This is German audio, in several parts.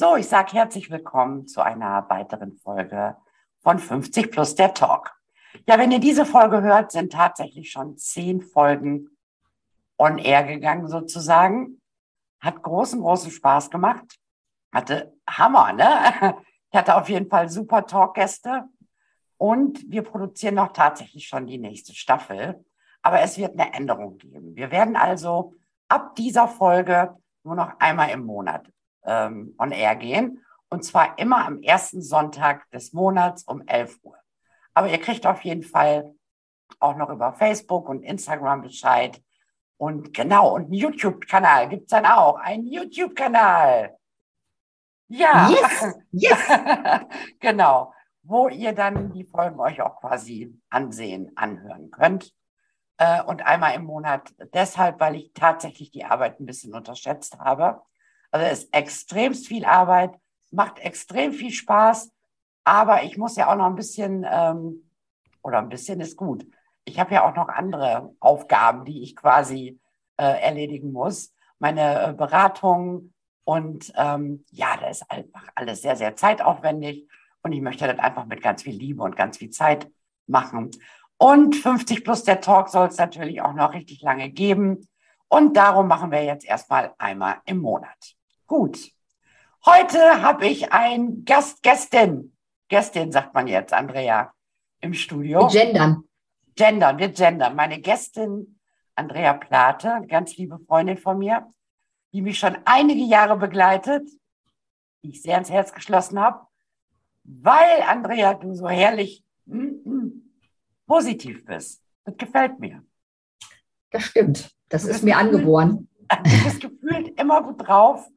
So, ich sage herzlich willkommen zu einer weiteren Folge von 50 plus der Talk. Ja, wenn ihr diese Folge hört, sind tatsächlich schon zehn Folgen on air gegangen sozusagen. Hat großen, großen Spaß gemacht hatte Hammer, ne? Ich hatte auf jeden Fall super Talkgäste und wir produzieren noch tatsächlich schon die nächste Staffel. Aber es wird eine Änderung geben. Wir werden also ab dieser Folge nur noch einmal im Monat ähm, on air gehen. Und zwar immer am ersten Sonntag des Monats um 11 Uhr. Aber ihr kriegt auf jeden Fall auch noch über Facebook und Instagram Bescheid. Und genau, und einen YouTube-Kanal gibt es dann auch. Einen YouTube-Kanal. Ja, yes, yes. genau, wo ihr dann die Folgen euch auch quasi ansehen, anhören könnt. Äh, und einmal im Monat deshalb, weil ich tatsächlich die Arbeit ein bisschen unterschätzt habe. Also es ist extremst viel Arbeit, macht extrem viel Spaß, aber ich muss ja auch noch ein bisschen, ähm, oder ein bisschen ist gut. Ich habe ja auch noch andere Aufgaben, die ich quasi äh, erledigen muss. Meine äh, Beratung, und ähm, ja, das ist einfach alles sehr, sehr zeitaufwendig. Und ich möchte das einfach mit ganz viel Liebe und ganz viel Zeit machen. Und 50 plus der Talk soll es natürlich auch noch richtig lange geben. Und darum machen wir jetzt erstmal einmal im Monat. Gut. Heute habe ich ein Gast, Gästin. Gästin sagt man jetzt, Andrea, im Studio. Wir gendern. Gendern, wir gendern. Meine Gästin, Andrea Plate, ganz liebe Freundin von mir, die mich schon einige Jahre begleitet, die ich sehr ins Herz geschlossen habe, weil, Andrea, du so herrlich mm, mm, positiv bist. Das gefällt mir. Das stimmt. Das ist mir angeboren. Du bist gefühlt immer gut drauf.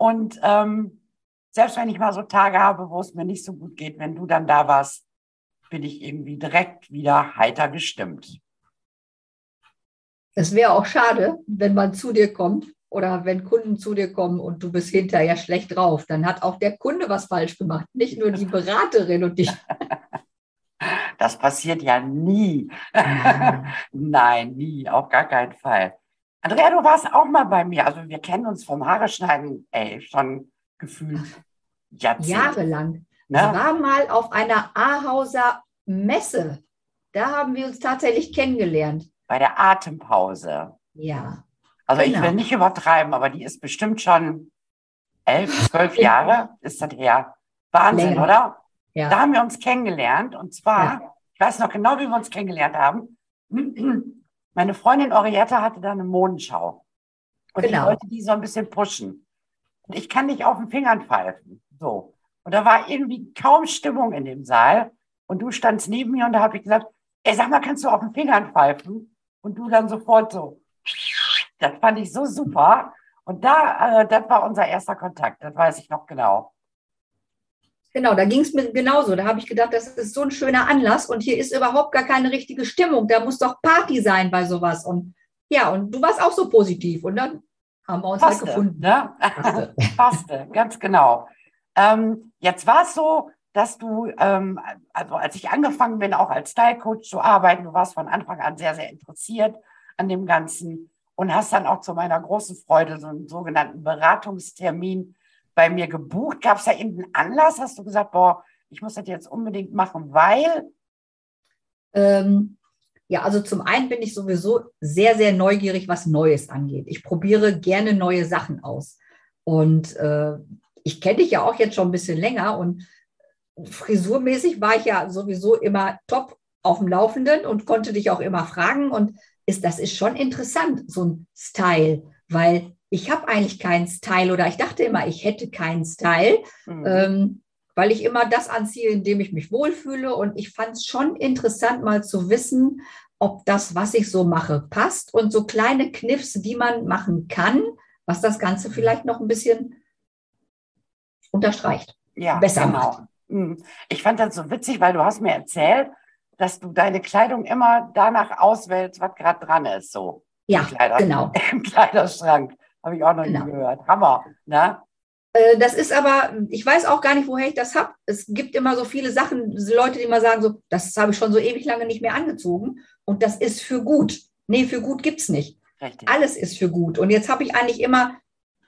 Und ähm, selbst wenn ich mal so Tage habe, wo es mir nicht so gut geht, wenn du dann da warst, bin ich irgendwie direkt wieder heiter gestimmt. Es wäre auch schade, wenn man zu dir kommt oder wenn Kunden zu dir kommen und du bist hinterher schlecht drauf, dann hat auch der Kunde was falsch gemacht, nicht nur die Beraterin und dich. Das passiert ja nie. Nein, nie, auf gar keinen Fall. Andrea, du warst auch mal bei mir. Also wir kennen uns vom Haare schneiden, ey, schon gefühlt Jahrzehnte. Jahrelang. Ne? Ich war mal auf einer Ahauser Messe. Da haben wir uns tatsächlich kennengelernt. Bei der Atempause. Ja. Also genau. ich will genau. nicht übertreiben, aber die ist bestimmt schon elf, zwölf Jahre, ist das her. Wahnsinn, Länger. oder? Ja. Da haben wir uns kennengelernt. Und zwar, ja. ich weiß noch genau, wie wir uns kennengelernt haben. Meine Freundin Orietta hatte da eine Modenschau. Und genau. ich wollte die so ein bisschen pushen. Und ich kann nicht auf den Fingern pfeifen. So. Und da war irgendwie kaum Stimmung in dem Saal. Und du standst neben mir und da habe ich gesagt, ey, sag mal, kannst du auf den Fingern pfeifen? Und du dann sofort so. Das fand ich so super. Und da, äh, das war unser erster Kontakt, das weiß ich noch genau. Genau, da ging es mir genauso. Da habe ich gedacht, das ist so ein schöner Anlass und hier ist überhaupt gar keine richtige Stimmung. Da muss doch Party sein bei sowas. Und ja, und du warst auch so positiv und dann haben wir uns halt Passte, halt gefunden. Ne? Passte. Passte, ganz genau. Ähm, jetzt war es so, dass du, ähm, also als ich angefangen bin, auch als Style Coach zu arbeiten, du warst von Anfang an sehr, sehr interessiert an dem Ganzen und hast dann auch zu meiner großen Freude so einen sogenannten Beratungstermin bei mir gebucht. Gab es da irgendeinen Anlass? Hast du gesagt, boah, ich muss das jetzt unbedingt machen, weil? Ähm, Ja, also zum einen bin ich sowieso sehr, sehr neugierig, was Neues angeht. Ich probiere gerne neue Sachen aus. Und äh, ich kenne dich ja auch jetzt schon ein bisschen länger und frisurmäßig war ich ja sowieso immer top auf dem Laufenden und konnte dich auch immer fragen. Und ist, das ist schon interessant, so ein Style, weil ich habe eigentlich keinen Style oder ich dachte immer, ich hätte keinen Style, mhm. ähm, weil ich immer das anziehe, in dem ich mich wohlfühle. Und ich fand es schon interessant, mal zu wissen, ob das, was ich so mache, passt und so kleine Kniffs, die man machen kann, was das Ganze mhm. vielleicht noch ein bisschen unterstreicht. Ja, besser genau. macht. Mhm. Ich fand das so witzig, weil du hast mir erzählt, dass du deine Kleidung immer danach auswählst, was gerade dran ist. So. Ja, Kleider, genau. Im Kleiderschrank. Habe ich auch noch genau. nie gehört. Hammer. Ne? Äh, das ist aber, ich weiß auch gar nicht, woher ich das habe. Es gibt immer so viele Sachen, Leute, die immer sagen, so, das habe ich schon so ewig lange nicht mehr angezogen und das ist für gut. Nee, für gut gibt es nicht. Richtig. Alles ist für gut. Und jetzt habe ich eigentlich immer,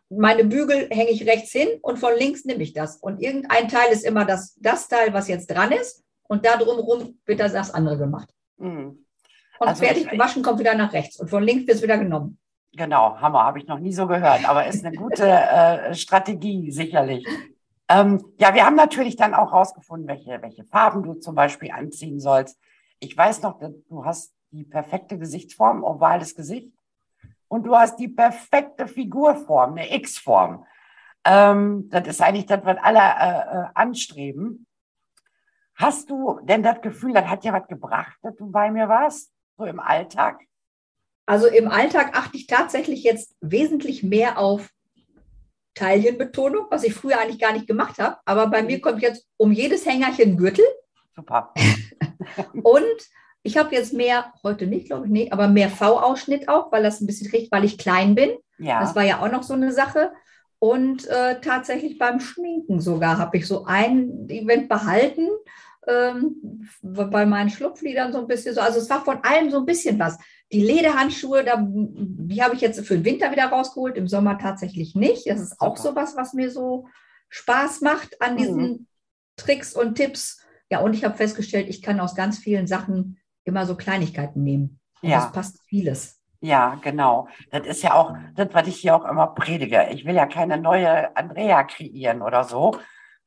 meine Bügel hänge ich rechts hin und von links nehme ich das. Und irgendein Teil ist immer das, das Teil, was jetzt dran ist. Und da drumherum wird das, das andere gemacht. Mhm. Und also fertig gewaschen kommt wieder nach rechts. Und von links wird es wieder genommen. Genau, Hammer, habe ich noch nie so gehört, aber ist eine gute äh, Strategie, sicherlich. Ähm, ja, wir haben natürlich dann auch rausgefunden, welche, welche Farben du zum Beispiel anziehen sollst. Ich weiß noch, du hast die perfekte Gesichtsform, ovales Gesicht. Und du hast die perfekte Figurform, eine X-Form. Ähm, das ist eigentlich das, was alle äh, äh, anstreben. Hast du denn das Gefühl, das hat ja was gebracht, dass du bei mir warst, im Alltag? Also im Alltag achte ich tatsächlich jetzt wesentlich mehr auf Taillenbetonung, was ich früher eigentlich gar nicht gemacht habe. Aber bei mir kommt jetzt um jedes Hängerchen Gürtel. Super. und ich habe jetzt mehr, heute nicht, glaube ich, nee, aber mehr V-Ausschnitt auch, weil das ein bisschen kriegt, weil ich klein bin. Ja. Das war ja auch noch so eine Sache. Und äh, tatsächlich beim Schminken sogar habe ich so ein Event behalten ähm, bei meinen Schlupfliedern so ein bisschen so. Also es war von allem so ein bisschen was. Die Lederhandschuhe, da, die habe ich jetzt für den Winter wieder rausgeholt, im Sommer tatsächlich nicht. Das ist auch so was, was mir so Spaß macht an diesen mhm. Tricks und Tipps. Ja, und ich habe festgestellt, ich kann aus ganz vielen Sachen immer so Kleinigkeiten nehmen. Und ja. Das passt vieles. Ja, genau. Das ist ja auch das, was ich hier auch immer predige. Ich will ja keine neue Andrea kreieren oder so,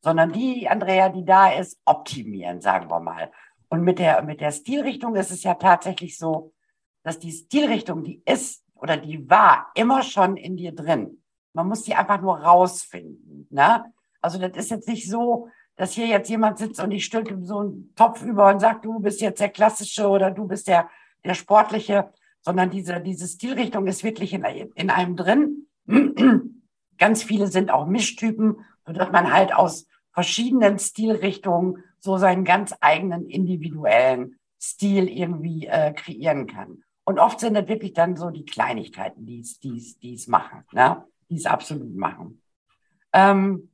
sondern die Andrea, die da ist, optimieren, sagen wir mal. Und mit der, mit der Stilrichtung ist es ja tatsächlich so, dass die Stilrichtung, die ist oder die war immer schon in dir drin. Man muss die einfach nur rausfinden. Ne? Also das ist jetzt nicht so, dass hier jetzt jemand sitzt und ich stülpe so einen Topf über und sagt, du bist jetzt der klassische oder du bist der, der sportliche, sondern diese, diese Stilrichtung ist wirklich in, in einem drin. Ganz viele sind auch Mischtypen, sodass man halt aus verschiedenen Stilrichtungen so seinen ganz eigenen individuellen Stil irgendwie äh, kreieren kann. Und oft sind das wirklich dann so die Kleinigkeiten, die es, machen, ne? die es absolut machen. Ähm,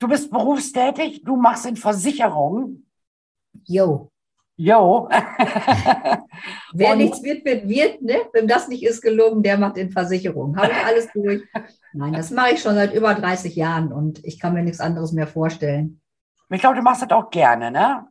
du bist berufstätig, du machst in Versicherungen. Jo. Jo. Wer und, nichts wird, wird, wird, ne? Wenn das nicht ist gelungen, der macht in Versicherungen. Habe ich alles durch. Nein, das mache ich schon seit über 30 Jahren und ich kann mir nichts anderes mehr vorstellen. Ich glaube, du machst das auch gerne, ne?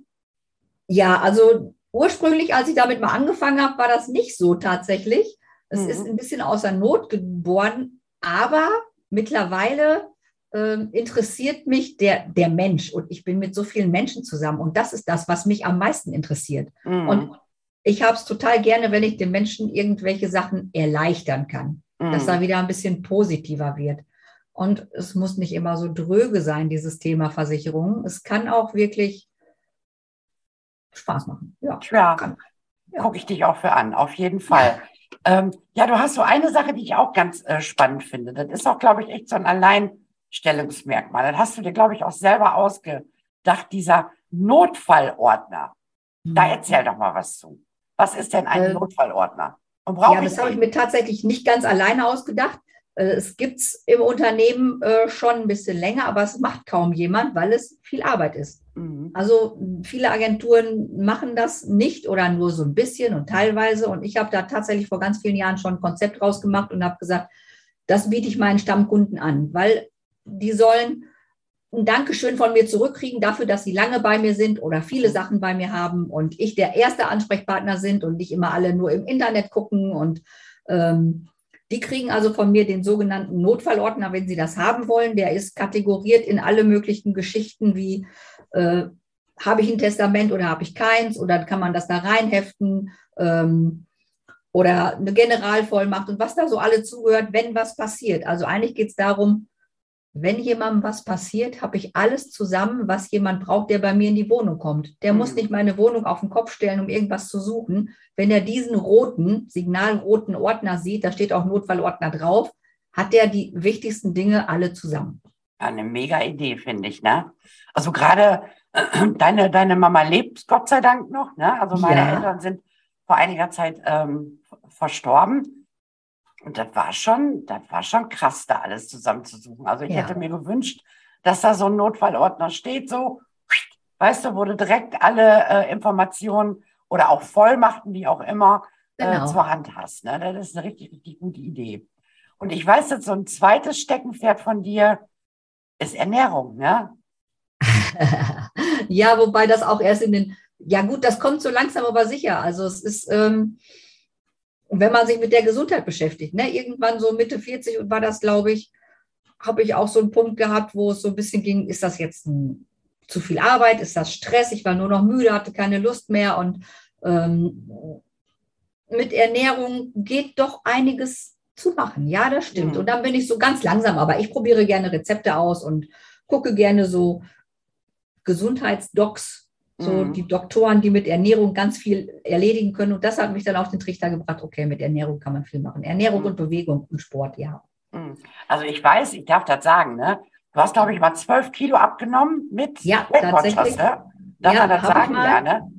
Ja, also ursprünglich, als ich damit mal angefangen habe, war das nicht so tatsächlich. Es mhm. ist ein bisschen außer Not geboren, aber mittlerweile interessiert mich der, der Mensch und ich bin mit so vielen Menschen zusammen und das ist das, was mich am meisten interessiert. Mhm. Und ich habe es total gerne, wenn ich den Menschen irgendwelche Sachen erleichtern kann, mhm. dass er wieder ein bisschen positiver wird. Und es muss nicht immer so dröge sein, dieses Thema Versicherung. Es kann auch wirklich Spaß machen. Ja, ja. ja. gucke ich dich auch für an, auf jeden Fall. Ja. Ähm, ja, du hast so eine Sache, die ich auch ganz äh, spannend finde. Das ist auch, glaube ich, echt so ein allein Stellungsmerkmal. Das hast du dir, glaube ich, auch selber ausgedacht, dieser Notfallordner. Mhm. Da erzähl doch mal was zu. Was ist denn ein äh, Notfallordner? Und ja, das habe ich mir tatsächlich nicht ganz alleine ausgedacht. Äh, es gibt es im Unternehmen äh, schon ein bisschen länger, aber es macht kaum jemand, weil es viel Arbeit ist. Mhm. Also viele Agenturen machen das nicht oder nur so ein bisschen und teilweise. Und ich habe da tatsächlich vor ganz vielen Jahren schon ein Konzept rausgemacht und habe gesagt, das biete ich meinen Stammkunden an, weil die sollen ein Dankeschön von mir zurückkriegen dafür, dass sie lange bei mir sind oder viele Sachen bei mir haben und ich der erste Ansprechpartner sind und nicht immer alle nur im Internet gucken. Und ähm, die kriegen also von mir den sogenannten Notfallordner, wenn sie das haben wollen. Der ist kategoriert in alle möglichen Geschichten wie äh, habe ich ein Testament oder habe ich keins oder kann man das da reinheften ähm, oder eine Generalvollmacht und was da so alle zugehört, wenn was passiert. Also eigentlich geht es darum, wenn jemandem was passiert, habe ich alles zusammen, was jemand braucht, der bei mir in die Wohnung kommt. Der mhm. muss nicht meine Wohnung auf den Kopf stellen, um irgendwas zu suchen. Wenn er diesen roten, signalroten Ordner sieht, da steht auch Notfallordner drauf, hat er die wichtigsten Dinge alle zusammen. Eine mega Idee, finde ich. Ne? Also gerade äh, deine, deine Mama lebt Gott sei Dank noch. Ne? Also meine ja. Eltern sind vor einiger Zeit ähm, verstorben. Und das war schon, das war schon krass, da alles zusammenzusuchen. Also ich ja. hätte mir gewünscht, dass da so ein Notfallordner steht, so, weißt du, wo du direkt alle äh, Informationen oder auch Vollmachten, wie auch immer, äh, genau. äh, zur Hand hast. Ne? Das ist eine richtig, richtig gute Idee. Und ich weiß jetzt, so ein zweites Steckenpferd von dir ist Ernährung, ne? ja, wobei das auch erst in den, ja gut, das kommt so langsam aber sicher. Also es ist, ähm, und wenn man sich mit der Gesundheit beschäftigt, ne, irgendwann so Mitte 40 und war das, glaube ich, habe ich auch so einen Punkt gehabt, wo es so ein bisschen ging, ist das jetzt ein, zu viel Arbeit, ist das Stress, ich war nur noch müde, hatte keine Lust mehr und ähm, mit Ernährung geht doch einiges zu machen. Ja, das stimmt. Mhm. Und dann bin ich so ganz langsam, aber ich probiere gerne Rezepte aus und gucke gerne so Gesundheitsdocs so mhm. die Doktoren, die mit Ernährung ganz viel erledigen können. Und das hat mich dann auf den Trichter gebracht, okay, mit Ernährung kann man viel machen. Ernährung mhm. und Bewegung und Sport, ja. Mhm. Also ich weiß, ich darf das sagen, ne? Du hast, glaube ich, mal zwölf Kilo abgenommen mit ja, tatsächlich. Ne? Darf ja, man das sagen? Ja, ne?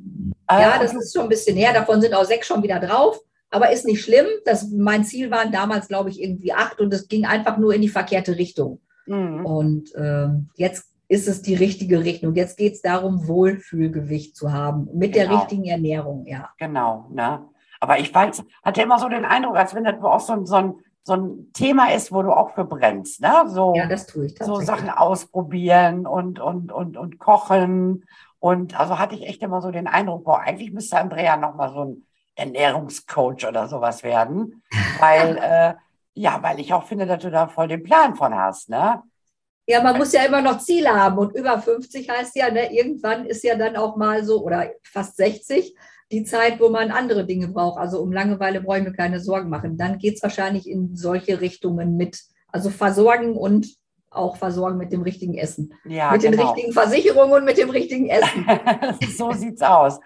ja, äh, das ist schon ein bisschen her. Davon sind auch sechs schon wieder drauf. Aber ist nicht schlimm. Das, mein Ziel waren damals, glaube ich, irgendwie acht und es ging einfach nur in die verkehrte Richtung. Mhm. Und äh, jetzt ist es die richtige Richtung. Jetzt geht es darum, Wohlfühlgewicht zu haben mit genau. der richtigen Ernährung, ja. Genau, ne? Aber ich weiß, hatte immer so den Eindruck, als wenn das auch so, so, ein, so ein Thema ist, wo du auch für brennst, ne? So, ja, das tue ich So Sachen ausprobieren und, und, und, und kochen. Und also hatte ich echt immer so den Eindruck, boah, eigentlich müsste Andrea nochmal so ein Ernährungscoach oder sowas werden. Weil, äh, ja, weil ich auch finde, dass du da voll den Plan von hast, ne? Ja, man muss ja immer noch Ziele haben und über 50 heißt ja, ne, irgendwann ist ja dann auch mal so oder fast 60 die Zeit, wo man andere Dinge braucht. Also um Langeweile brauche ich mir keine Sorgen machen. Dann geht es wahrscheinlich in solche Richtungen mit, also versorgen und auch versorgen mit dem richtigen Essen. Ja, mit genau. den richtigen Versicherungen und mit dem richtigen Essen. so sieht's aus.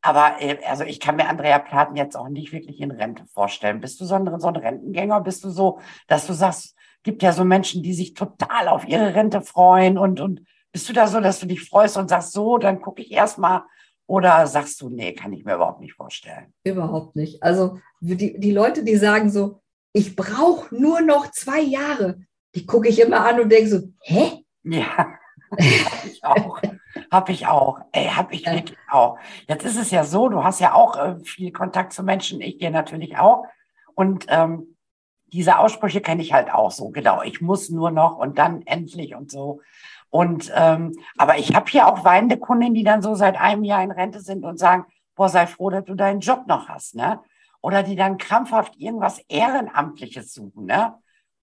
Aber äh, also ich kann mir Andrea Platen jetzt auch nicht wirklich in Rente vorstellen. Bist du so ein, so ein Rentengänger? Bist du so, dass du sagst, gibt ja so Menschen, die sich total auf ihre Rente freuen und, und bist du da so, dass du dich freust und sagst, so, dann gucke ich erstmal oder sagst du, nee, kann ich mir überhaupt nicht vorstellen? Überhaupt nicht. Also die, die Leute, die sagen so, ich brauche nur noch zwei Jahre, die gucke ich immer an und denke so, hä? Ja, habe ich auch. Habe ich auch. Ey, habe ich wirklich auch. Jetzt ist es ja so, du hast ja auch äh, viel Kontakt zu Menschen, ich dir natürlich auch. Und ähm, diese Aussprüche kenne ich halt auch so, genau. Ich muss nur noch und dann endlich und so. Und ähm, aber ich habe hier auch weinende Kundinnen, die dann so seit einem Jahr in Rente sind und sagen, boah, sei froh, dass du deinen Job noch hast, ne? Oder die dann krampfhaft irgendwas Ehrenamtliches suchen, ne?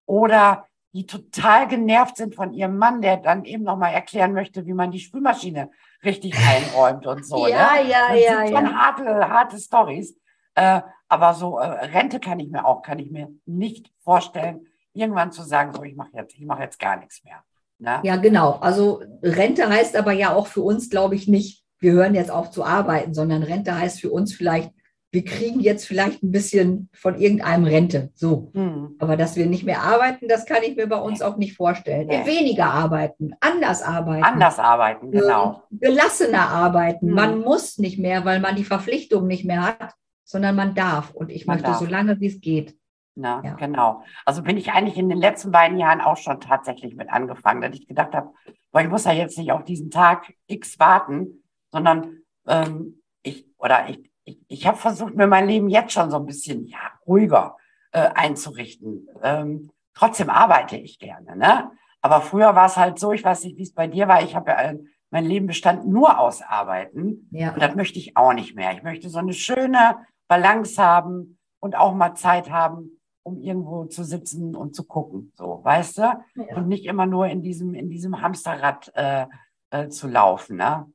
Oder die total genervt sind von ihrem Mann, der dann eben nochmal erklären möchte, wie man die Spülmaschine richtig einräumt und so. ja, ne? ja, das ja. sind schon ja. harte, harte Stories. Äh, aber so äh, Rente kann ich mir auch, kann ich mir nicht vorstellen, irgendwann zu sagen, so ich mache jetzt, ich mache jetzt gar nichts mehr. Ne? Ja, genau. Also Rente heißt aber ja auch für uns, glaube ich, nicht, wir hören jetzt auf zu arbeiten, sondern Rente heißt für uns vielleicht, wir kriegen jetzt vielleicht ein bisschen von irgendeinem Rente. So. Hm. Aber dass wir nicht mehr arbeiten, das kann ich mir bei uns auch nicht vorstellen. Nee. Weniger arbeiten, anders arbeiten. Anders arbeiten, genau. Gelassener arbeiten. Hm. Man muss nicht mehr, weil man die Verpflichtung nicht mehr hat sondern man darf. Und ich man möchte darf. so lange, wie es geht. Na, ja. genau. Also bin ich eigentlich in den letzten beiden Jahren auch schon tatsächlich mit angefangen, dass ich gedacht habe, weil ich muss ja jetzt nicht auf diesen Tag X warten, sondern ähm, ich oder ich, ich, ich habe versucht, mir mein Leben jetzt schon so ein bisschen ja, ruhiger äh, einzurichten. Ähm, trotzdem arbeite ich gerne, ne? Aber früher war es halt so, ich weiß nicht, wie es bei dir war. Ich habe ja, mein Leben bestand nur aus Arbeiten. Ja. Und das möchte ich auch nicht mehr. Ich möchte so eine schöne Balance haben und auch mal Zeit haben, um irgendwo zu sitzen und zu gucken, so, weißt du? Ja. Und nicht immer nur in diesem, in diesem Hamsterrad äh, äh, zu laufen, ne?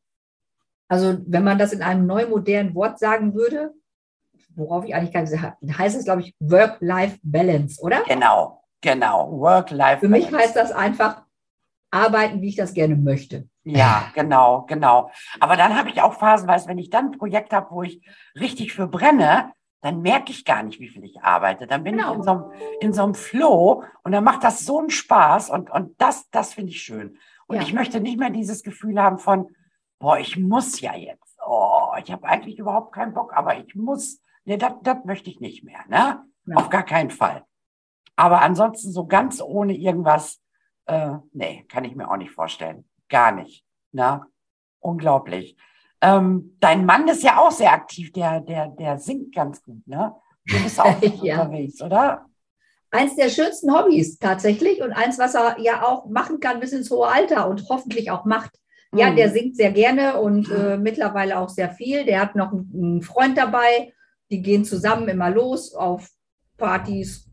Also, wenn man das in einem neu modernen Wort sagen würde, worauf ich eigentlich gar nicht habe, heißt es, glaube ich, Work-Life-Balance, oder? Genau, genau, Work-Life-Balance. Für mich heißt das einfach arbeiten, wie ich das gerne möchte. Ja, genau, genau. Aber dann habe ich auch phasenweise, wenn ich dann ein Projekt habe, wo ich richtig für brenne, dann merke ich gar nicht, wie viel ich arbeite. Dann bin genau. ich in so, einem, in so einem Flow und dann macht das so einen Spaß und, und das, das finde ich schön. Und ja. ich möchte nicht mehr dieses Gefühl haben von, boah, ich muss ja jetzt. Oh, ich habe eigentlich überhaupt keinen Bock, aber ich muss. Nee, das, das möchte ich nicht mehr, ne? Ja. Auf gar keinen Fall. Aber ansonsten so ganz ohne irgendwas, äh, nee, kann ich mir auch nicht vorstellen. Gar nicht. Ne? Unglaublich. Ähm, dein Mann ist ja auch sehr aktiv, der, der, der singt ganz gut, ne? Du bist auch ja. unterwegs, oder? Eins der schönsten Hobbys tatsächlich und eins, was er ja auch machen kann bis ins hohe Alter und hoffentlich auch macht. Ja, der mhm. singt sehr gerne und äh, mittlerweile auch sehr viel. Der hat noch einen Freund dabei. Die gehen zusammen immer los auf Partys,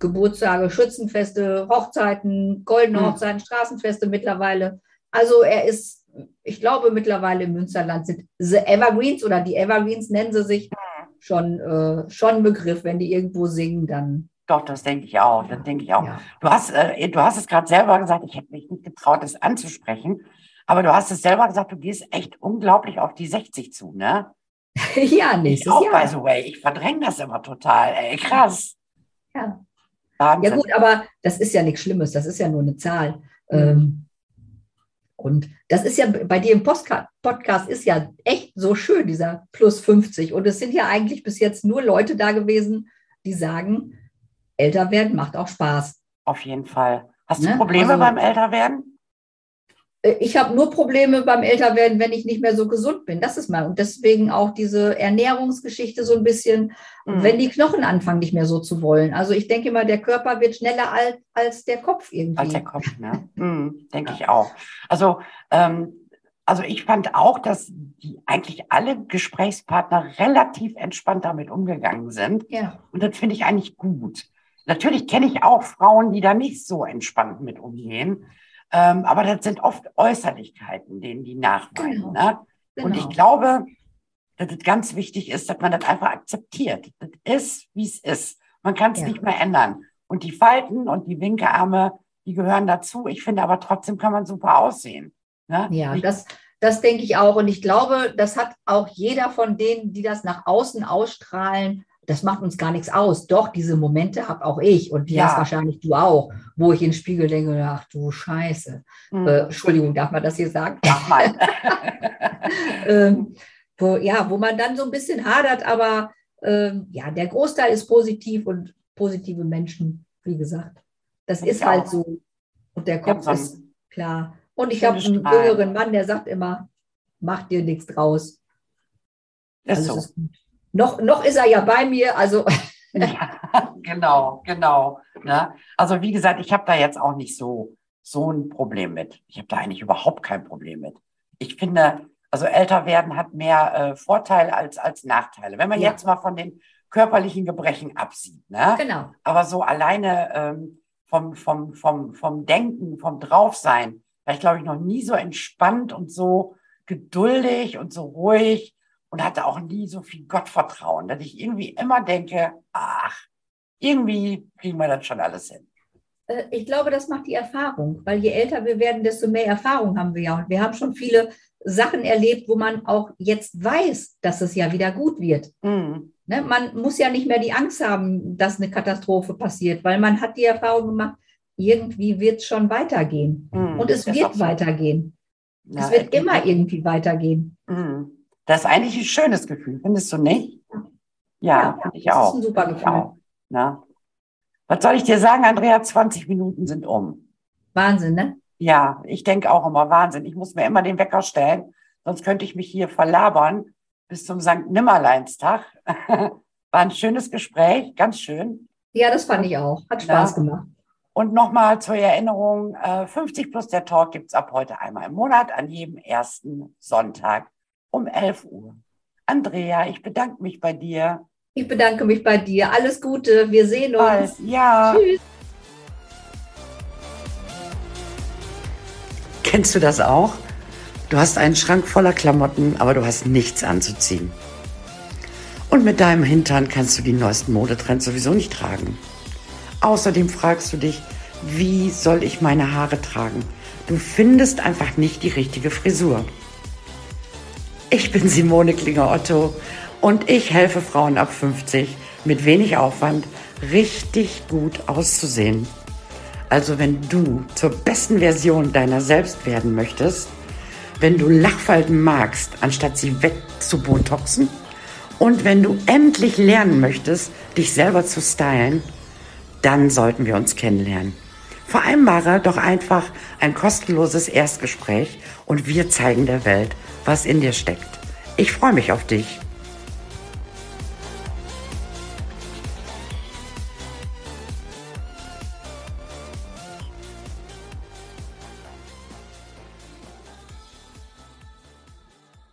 Geburtstage, Schützenfeste, Hochzeiten, goldene mhm. Hochzeiten, Straßenfeste mittlerweile. Also er ist ich glaube mittlerweile im Münsterland sind The Evergreens oder die Evergreens nennen sie sich schon, äh, schon Begriff. Wenn die irgendwo singen, dann. Doch, das denke ich auch. Das denke ich auch. Ja. Du hast, äh, du hast es gerade selber gesagt, ich hätte mich nicht getraut, das anzusprechen. Aber du hast es selber gesagt, du gehst echt unglaublich auf die 60 zu, ne? ja, nächstes ich auch, Jahr. by the way. Ich verdränge das immer total. Ey, krass. Ja. Wahnsinn. Ja gut, aber das ist ja nichts Schlimmes. Das ist ja nur eine Zahl. Mhm. Ähm, und das ist ja bei dir im Podcast ist ja echt so schön, dieser plus 50. Und es sind ja eigentlich bis jetzt nur Leute da gewesen, die sagen, älter werden macht auch Spaß. Auf jeden Fall. Hast du ne? Probleme also, beim Älterwerden? Äh, ich habe nur Probleme beim Älterwerden, wenn ich nicht mehr so gesund bin. Das ist mal. Und deswegen auch diese Ernährungsgeschichte so ein bisschen, mhm. wenn die Knochen anfangen, nicht mehr so zu wollen. Also ich denke mal, der Körper wird schneller alt als der Kopf irgendwie. Als der Kopf, ne? Mhm, denke ich auch. Also, ähm, also ich fand auch, dass die eigentlich alle Gesprächspartner relativ entspannt damit umgegangen sind. Ja. Und das finde ich eigentlich gut. Natürlich kenne ich auch Frauen, die da nicht so entspannt mit umgehen. Ähm, aber das sind oft Äußerlichkeiten, denen die nachweisen. Genau. Ne? Genau. Und ich glaube, dass es ganz wichtig ist, dass man das einfach akzeptiert. Das ist, wie es ist. Man kann es ja. nicht mehr ändern. Und die Falten und die Winkearme, die gehören dazu. Ich finde aber trotzdem kann man super aussehen. Ne? Ja, das, das denke ich auch. Und ich glaube, das hat auch jeder von denen, die das nach außen ausstrahlen, das macht uns gar nichts aus. Doch, diese Momente habe auch ich und die ja. hast wahrscheinlich du auch, wo ich in den Spiegel denke, ach du Scheiße. Mhm. Äh, Entschuldigung, darf man das hier sagen? Darf man. ähm, wo, ja, wo man dann so ein bisschen hadert, aber ähm, ja, der Großteil ist positiv und positive Menschen, wie gesagt. Das ich ist halt so. Und der Kopf ist klar. Und ich habe einen jüngeren Mann, der sagt immer, mach dir nichts draus. Ist so. Ist noch, noch ist er ja bei mir, also. ja, genau, genau. Ne? Also wie gesagt, ich habe da jetzt auch nicht so, so ein Problem mit. Ich habe da eigentlich überhaupt kein Problem mit. Ich finde, also älter werden hat mehr äh, Vorteile als, als Nachteile. Wenn man ja. jetzt mal von den körperlichen Gebrechen absieht. Ne? Genau. Aber so alleine ähm, vom, vom, vom, vom Denken, vom Draufsein, war ich, glaube ich, noch nie so entspannt und so geduldig und so ruhig und hatte auch nie so viel Gottvertrauen, dass ich irgendwie immer denke, ach, irgendwie kriegen wir das schon alles hin. Äh, ich glaube, das macht die Erfahrung, weil je älter wir werden, desto mehr Erfahrung haben wir ja. Und wir haben schon viele Sachen erlebt, wo man auch jetzt weiß, dass es ja wieder gut wird. Mhm. Ne? Man muss ja nicht mehr die Angst haben, dass eine Katastrophe passiert, weil man hat die Erfahrung gemacht, irgendwie wird es schon weitergehen. Mhm, Und es wird weitergehen. Ja, es wird immer irgendwie weitergehen. Mhm. Das ist eigentlich ein schönes Gefühl, findest du nicht? Ja, ja ich auch. Das ist ein super Gefühl. Ne? Was soll ich dir sagen, Andrea? 20 Minuten sind um. Wahnsinn, ne? Ja, ich denke auch immer Wahnsinn. Ich muss mir immer den Wecker stellen, sonst könnte ich mich hier verlabern bis zum St. Nimmerleinstag. War ein schönes Gespräch, ganz schön. Ja, das fand ich auch. Hat Spaß ja. gemacht. Und nochmal zur Erinnerung, 50 plus der Talk gibt es ab heute einmal im Monat an jedem ersten Sonntag um 11 Uhr. Andrea, ich bedanke mich bei dir. Ich bedanke mich bei dir. Alles Gute. Wir sehen uns. Bald. Ja. Tschüss. Kennst du das auch? Du hast einen Schrank voller Klamotten, aber du hast nichts anzuziehen. Und mit deinem Hintern kannst du die neuesten Modetrends sowieso nicht tragen. Außerdem fragst du dich, wie soll ich meine Haare tragen? Du findest einfach nicht die richtige Frisur. Ich bin Simone Klinger-Otto und ich helfe Frauen ab 50 mit wenig Aufwand richtig gut auszusehen. Also wenn du zur besten Version deiner selbst werden möchtest, wenn du Lachfalten magst, anstatt sie wegzubotoxen und wenn du endlich lernen möchtest, dich selber zu stylen, dann sollten wir uns kennenlernen. Vereinbare doch einfach ein kostenloses Erstgespräch und wir zeigen der Welt, was in dir steckt. Ich freue mich auf dich.